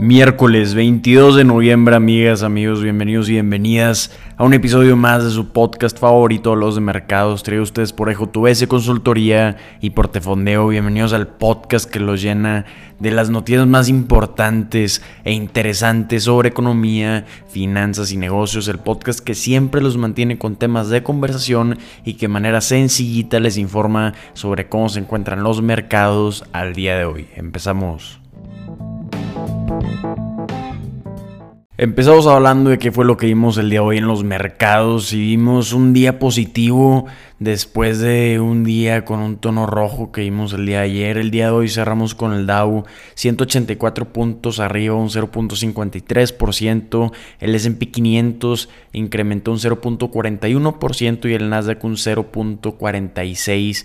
Miércoles 22 de noviembre, amigas, amigos, bienvenidos y bienvenidas a un episodio más de su podcast favorito, Los de Mercados. Traído ustedes por Ejo Consultoría y Portefondeo. Bienvenidos al podcast que los llena de las noticias más importantes e interesantes sobre economía, finanzas y negocios. El podcast que siempre los mantiene con temas de conversación y que de manera sencillita les informa sobre cómo se encuentran los mercados al día de hoy. Empezamos. Empezamos hablando de qué fue lo que vimos el día de hoy en los mercados y vimos un día positivo después de un día con un tono rojo que vimos el día de ayer. El día de hoy cerramos con el Dow 184 puntos arriba, un 0.53%. El S&P 500 incrementó un 0.41% y el Nasdaq un 0.46%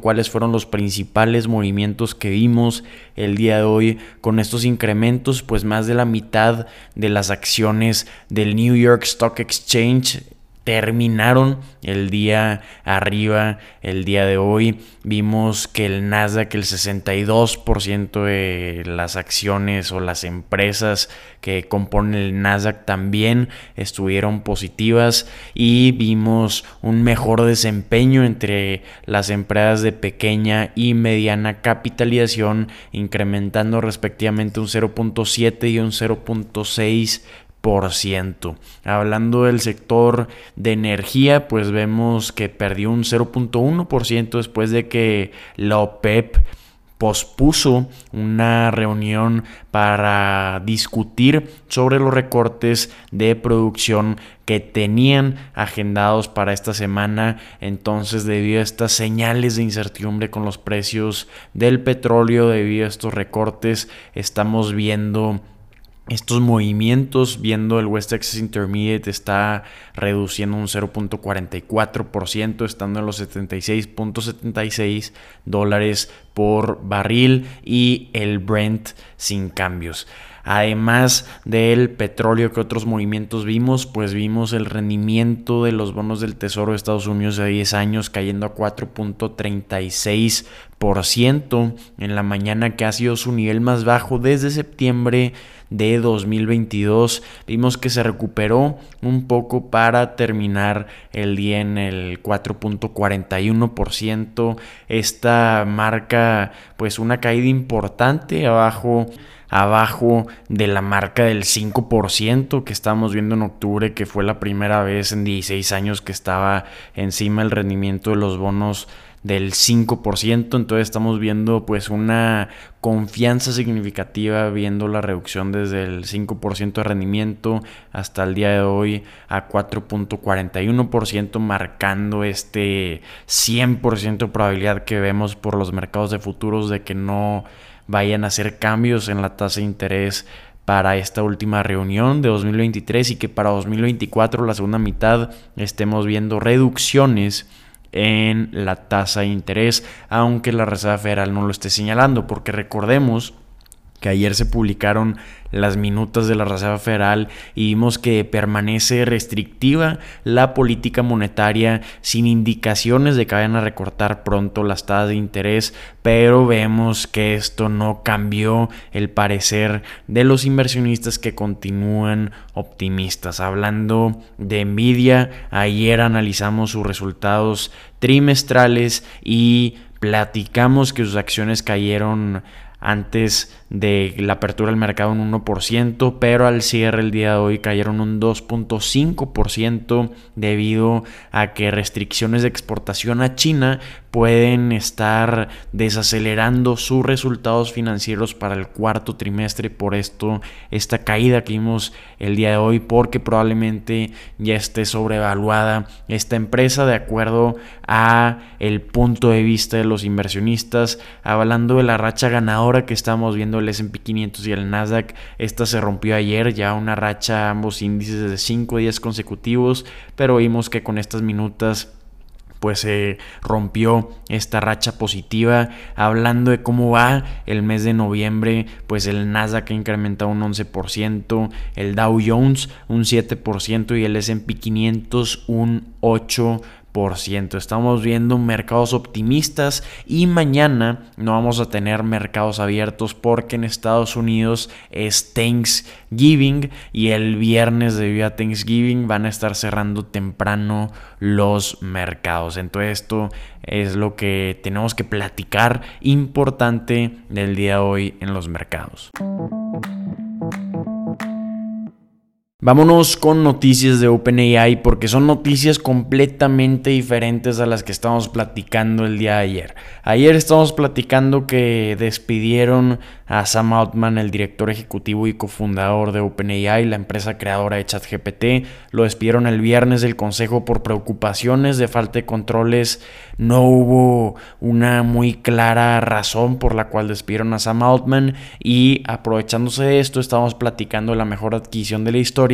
cuáles fueron los principales movimientos que vimos el día de hoy con estos incrementos, pues más de la mitad de las acciones del New York Stock Exchange terminaron el día arriba, el día de hoy. Vimos que el Nasdaq, el 62% de las acciones o las empresas que componen el Nasdaq también estuvieron positivas y vimos un mejor desempeño entre las empresas de pequeña y mediana capitalización, incrementando respectivamente un 0.7 y un 0.6 Hablando del sector de energía, pues vemos que perdió un 0.1% después de que la OPEP pospuso una reunión para discutir sobre los recortes de producción que tenían agendados para esta semana. Entonces, debido a estas señales de incertidumbre con los precios del petróleo, debido a estos recortes, estamos viendo estos movimientos, viendo el West Texas Intermediate está reduciendo un 0.44%, estando en los 76.76 dólares por barril y el Brent sin cambios. Además del petróleo que otros movimientos vimos, pues vimos el rendimiento de los bonos del Tesoro de Estados Unidos de 10 años cayendo a 4.36% en la mañana que ha sido su nivel más bajo desde septiembre de 2022. Vimos que se recuperó un poco para terminar el día en el 4.41%. Esta marca pues una caída importante abajo abajo de la marca del 5% que estamos viendo en octubre, que fue la primera vez en 16 años que estaba encima el rendimiento de los bonos del 5%, entonces estamos viendo pues una confianza significativa viendo la reducción desde el 5% de rendimiento hasta el día de hoy a 4.41%, marcando este 100% de probabilidad que vemos por los mercados de futuros de que no vayan a hacer cambios en la tasa de interés para esta última reunión de 2023 y que para 2024, la segunda mitad, estemos viendo reducciones en la tasa de interés, aunque la Reserva Federal no lo esté señalando, porque recordemos que ayer se publicaron las minutas de la Reserva Federal y vimos que permanece restrictiva la política monetaria sin indicaciones de que vayan a recortar pronto las tasas de interés, pero vemos que esto no cambió el parecer de los inversionistas que continúan optimistas. Hablando de Nvidia, ayer analizamos sus resultados trimestrales y platicamos que sus acciones cayeron antes de la apertura del mercado un 1%, pero al cierre el día de hoy cayeron un 2.5% debido a que restricciones de exportación a China pueden estar desacelerando sus resultados financieros para el cuarto trimestre. Por esto, esta caída que vimos el día de hoy, porque probablemente ya esté sobrevaluada esta empresa de acuerdo a el punto de vista de los inversionistas. Hablando de la racha ganadora que estamos viendo el S&P 500 y el Nasdaq. Esta se rompió ayer, ya una racha ambos índices de 5 días consecutivos, pero vimos que con estas minutas pues se rompió esta racha positiva. Hablando de cómo va el mes de noviembre, pues el Nasdaq ha incrementado un 11%, el Dow Jones un 7% y el S&P 500 un 8%. Estamos viendo mercados optimistas y mañana no vamos a tener mercados abiertos porque en Estados Unidos es Thanksgiving y el viernes debido a Thanksgiving van a estar cerrando temprano los mercados. Entonces esto es lo que tenemos que platicar importante del día de hoy en los mercados. Vámonos con noticias de OpenAI porque son noticias completamente diferentes a las que estamos platicando el día de ayer. Ayer estamos platicando que despidieron a Sam Altman, el director ejecutivo y cofundador de OpenAI, la empresa creadora de ChatGPT. Lo despidieron el viernes del consejo por preocupaciones de falta de controles. No hubo una muy clara razón por la cual despidieron a Sam Altman y aprovechándose de esto estamos platicando la mejor adquisición de la historia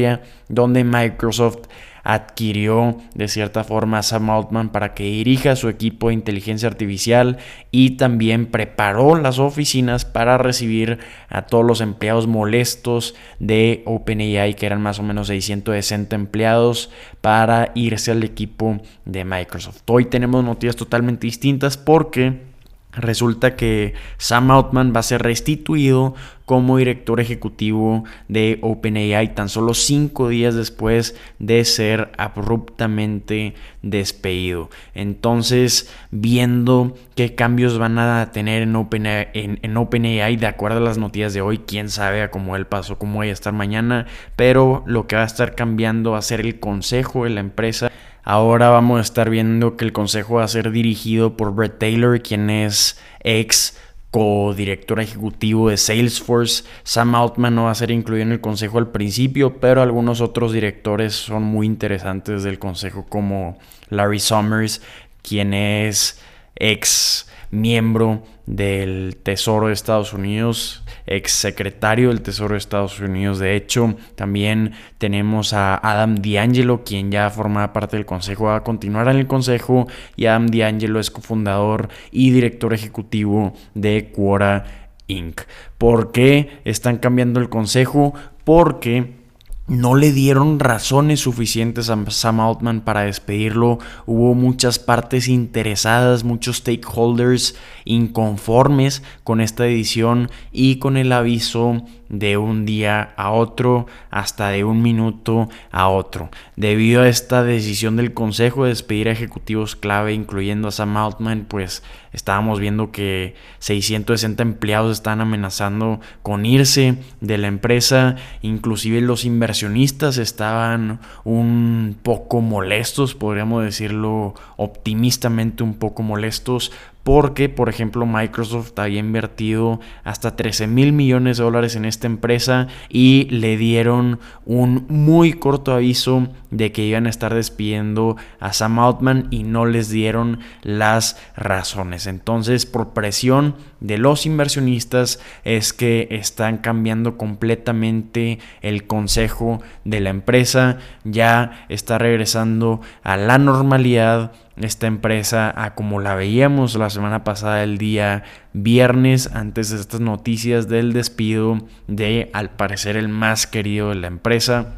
donde Microsoft adquirió de cierta forma a Sam Altman para que dirija su equipo de inteligencia artificial y también preparó las oficinas para recibir a todos los empleados molestos de OpenAI, que eran más o menos 660 empleados, para irse al equipo de Microsoft. Hoy tenemos noticias totalmente distintas porque Resulta que Sam Altman va a ser restituido como director ejecutivo de OpenAI tan solo cinco días después de ser abruptamente despedido. Entonces, viendo qué cambios van a tener en OpenAI, en, OpenAI de acuerdo a las noticias de hoy, quién sabe a cómo él pasó, cómo vaya a estar mañana, pero lo que va a estar cambiando va a ser el consejo de la empresa Ahora vamos a estar viendo que el consejo va a ser dirigido por Brett Taylor, quien es ex co-director ejecutivo de Salesforce. Sam Altman no va a ser incluido en el consejo al principio, pero algunos otros directores son muy interesantes del consejo, como Larry Summers, quien es ex miembro del Tesoro de Estados Unidos, ex secretario del Tesoro de Estados Unidos. De hecho, también tenemos a Adam D'Angelo, quien ya forma parte del consejo, va a continuar en el consejo. Y Adam D'Angelo es cofundador y director ejecutivo de Quora Inc. ¿Por qué están cambiando el consejo? Porque no le dieron razones suficientes a Sam Altman para despedirlo. Hubo muchas partes interesadas, muchos stakeholders inconformes con esta edición y con el aviso de un día a otro, hasta de un minuto a otro. Debido a esta decisión del Consejo de despedir a ejecutivos clave, incluyendo a Sam Altman, pues estábamos viendo que 660 empleados están amenazando con irse de la empresa, inclusive los inversionistas estaban un poco molestos, podríamos decirlo optimistamente un poco molestos porque, por ejemplo, Microsoft había invertido hasta 13 mil millones de dólares en esta empresa y le dieron un muy corto aviso de que iban a estar despidiendo a Sam Altman y no les dieron las razones. Entonces, por presión de los inversionistas es que están cambiando completamente el consejo de la empresa, ya está regresando a la normalidad esta empresa a como la veíamos la semana pasada el día viernes antes de estas noticias del despido de al parecer el más querido de la empresa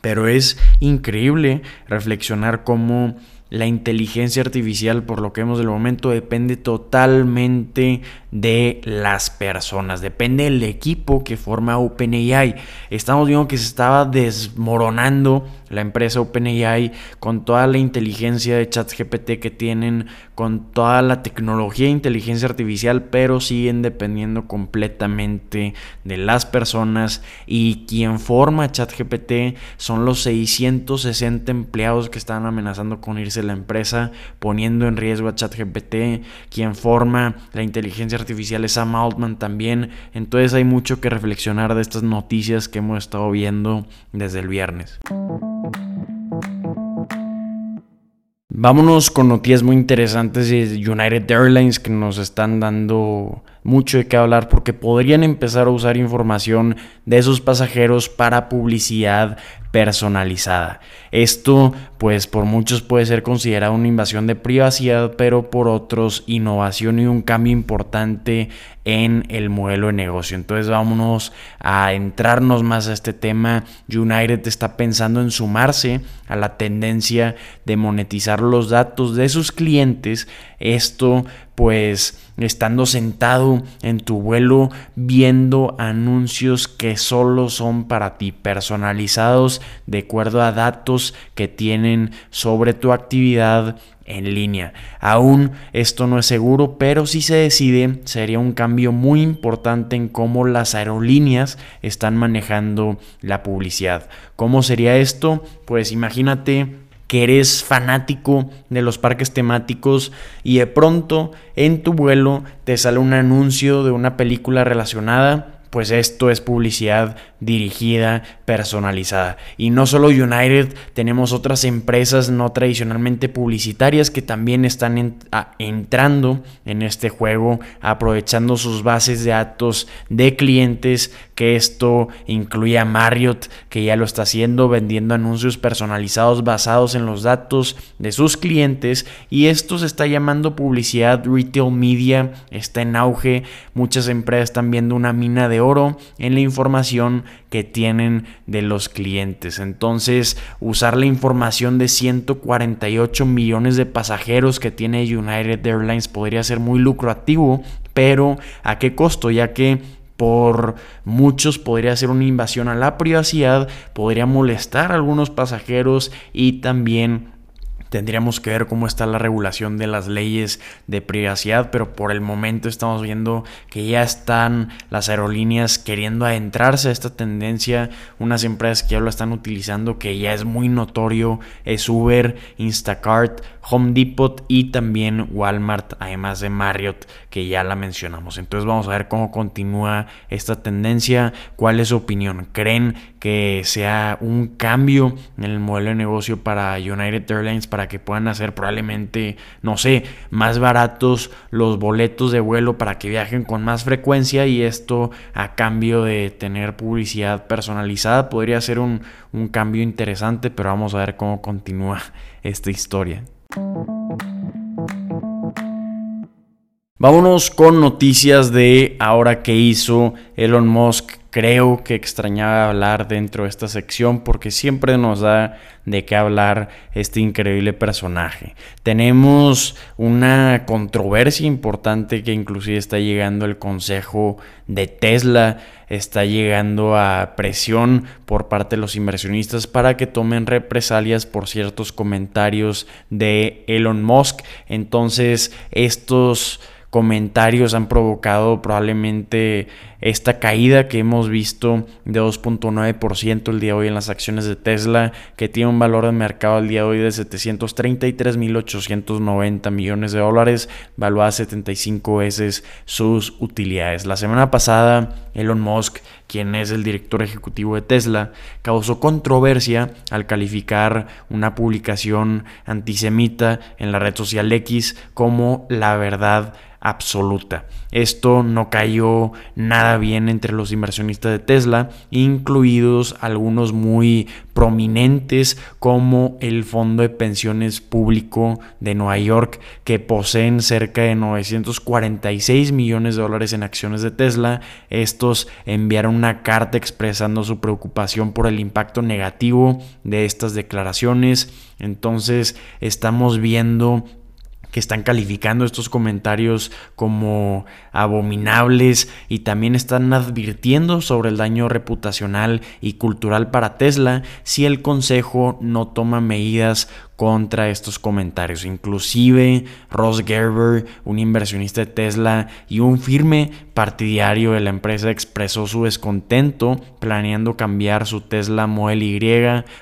pero es increíble reflexionar cómo la inteligencia artificial, por lo que vemos del momento, depende totalmente de las personas, depende del equipo que forma OpenAI. Estamos viendo que se estaba desmoronando la empresa OpenAI con toda la inteligencia de ChatGPT que tienen, con toda la tecnología de inteligencia artificial, pero siguen dependiendo completamente de las personas. Y quien forma ChatGPT son los 660 empleados que están amenazando con irse la empresa, poniendo en riesgo a ChatGPT, quien forma la inteligencia artificial es Sam Altman también, entonces hay mucho que reflexionar de estas noticias que hemos estado viendo desde el viernes. Vámonos con noticias muy interesantes de United Airlines que nos están dando mucho de qué hablar porque podrían empezar a usar información de esos pasajeros para publicidad personalizada. Esto pues por muchos puede ser considerado una invasión de privacidad, pero por otros innovación y un cambio importante en el modelo de negocio. Entonces vámonos a entrarnos más a este tema. United está pensando en sumarse a la tendencia de monetizar los datos de sus clientes. Esto pues estando sentado en tu vuelo viendo anuncios que solo son para ti, personalizados de acuerdo a datos que tienen sobre tu actividad en línea. Aún esto no es seguro, pero si se decide, sería un cambio muy importante en cómo las aerolíneas están manejando la publicidad. ¿Cómo sería esto? Pues imagínate que eres fanático de los parques temáticos y de pronto en tu vuelo te sale un anuncio de una película relacionada pues esto es publicidad dirigida, personalizada. Y no solo United, tenemos otras empresas no tradicionalmente publicitarias que también están entrando en este juego, aprovechando sus bases de datos de clientes, esto incluye a Marriott, que ya lo está haciendo, vendiendo anuncios personalizados basados en los datos de sus clientes. Y esto se está llamando publicidad retail media, está en auge. Muchas empresas están viendo una mina de oro en la información que tienen de los clientes. Entonces, usar la información de 148 millones de pasajeros que tiene United Airlines podría ser muy lucrativo, pero ¿a qué costo? Ya que por muchos podría ser una invasión a la privacidad, podría molestar a algunos pasajeros y también Tendríamos que ver cómo está la regulación de las leyes de privacidad, pero por el momento estamos viendo que ya están las aerolíneas queriendo adentrarse a esta tendencia. Unas empresas que ya lo están utilizando, que ya es muy notorio, es Uber, Instacart, Home Depot y también Walmart, además de Marriott, que ya la mencionamos. Entonces vamos a ver cómo continúa esta tendencia. ¿Cuál es su opinión? ¿Creen que sea un cambio en el modelo de negocio para United Airlines? Para que puedan hacer probablemente, no sé, más baratos los boletos de vuelo para que viajen con más frecuencia y esto a cambio de tener publicidad personalizada podría ser un, un cambio interesante, pero vamos a ver cómo continúa esta historia. Vámonos con noticias de ahora que hizo Elon Musk creo que extrañaba hablar dentro de esta sección porque siempre nos da de qué hablar este increíble personaje. Tenemos una controversia importante que inclusive está llegando el consejo de Tesla, está llegando a presión por parte de los inversionistas para que tomen represalias por ciertos comentarios de Elon Musk. Entonces estos comentarios han provocado probablemente esta caída que hemos visto de 2.9% el día de hoy en las acciones de Tesla, que tiene un valor de mercado el día de hoy de 733.890 millones de dólares, valuada 75 veces sus utilidades. La semana pasada, Elon Musk, quien es el director ejecutivo de Tesla, causó controversia al calificar una publicación antisemita en la red social X como la verdad absoluta. Esto no cayó nada bien entre los inversionistas de Tesla, incluidos algunos muy prominentes como el Fondo de Pensiones Público de Nueva York, que poseen cerca de 946 millones de dólares en acciones de Tesla. Estos enviaron una carta expresando su preocupación por el impacto negativo de estas declaraciones. Entonces estamos viendo que están calificando estos comentarios como abominables y también están advirtiendo sobre el daño reputacional y cultural para Tesla si el Consejo no toma medidas contra estos comentarios. Inclusive Ross Gerber, un inversionista de Tesla y un firme partidario de la empresa, expresó su descontento planeando cambiar su Tesla Model Y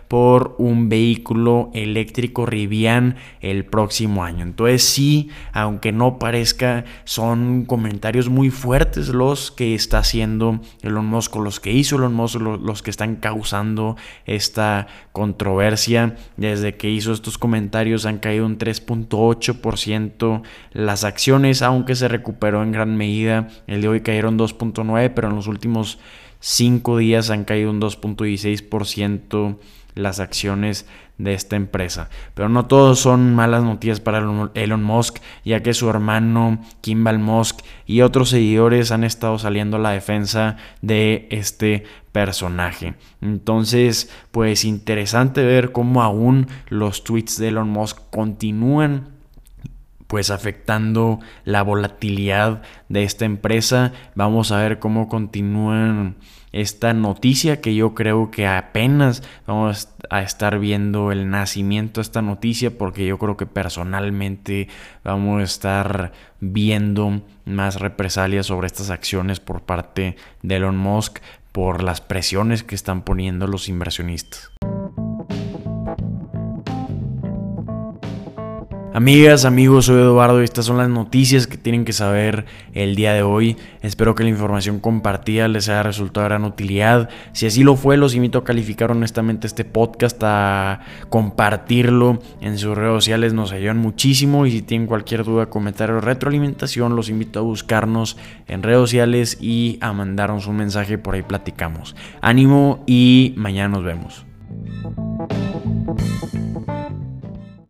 por un vehículo eléctrico Rivian el próximo año. Entonces sí, aunque no parezca, son comentarios muy fuertes los que está haciendo Elon Musk, los que hizo Elon Musk, los que están causando esta controversia desde que hizo estos comentarios han caído un 3.8% las acciones, aunque se recuperó en gran medida. El de hoy cayeron 2.9%, pero en los últimos 5 días han caído un 2.16% las acciones de esta empresa. Pero no todos son malas noticias para Elon Musk, ya que su hermano Kimball Musk y otros seguidores han estado saliendo a la defensa de este personaje. Entonces, pues interesante ver cómo aún los tweets de Elon Musk continúan pues afectando la volatilidad de esta empresa. Vamos a ver cómo continúan esta noticia que yo creo que apenas vamos a estar viendo el nacimiento de esta noticia porque yo creo que personalmente vamos a estar viendo más represalias sobre estas acciones por parte de Elon Musk por las presiones que están poniendo los inversionistas. Amigas, amigos, soy Eduardo y estas son las noticias que tienen que saber el día de hoy. Espero que la información compartida les haya resultado de gran utilidad. Si así lo fue, los invito a calificar honestamente este podcast, a compartirlo en sus redes sociales, nos ayudan muchísimo. Y si tienen cualquier duda, comentario o retroalimentación, los invito a buscarnos en redes sociales y a mandarnos un mensaje, por ahí platicamos. Ánimo y mañana nos vemos.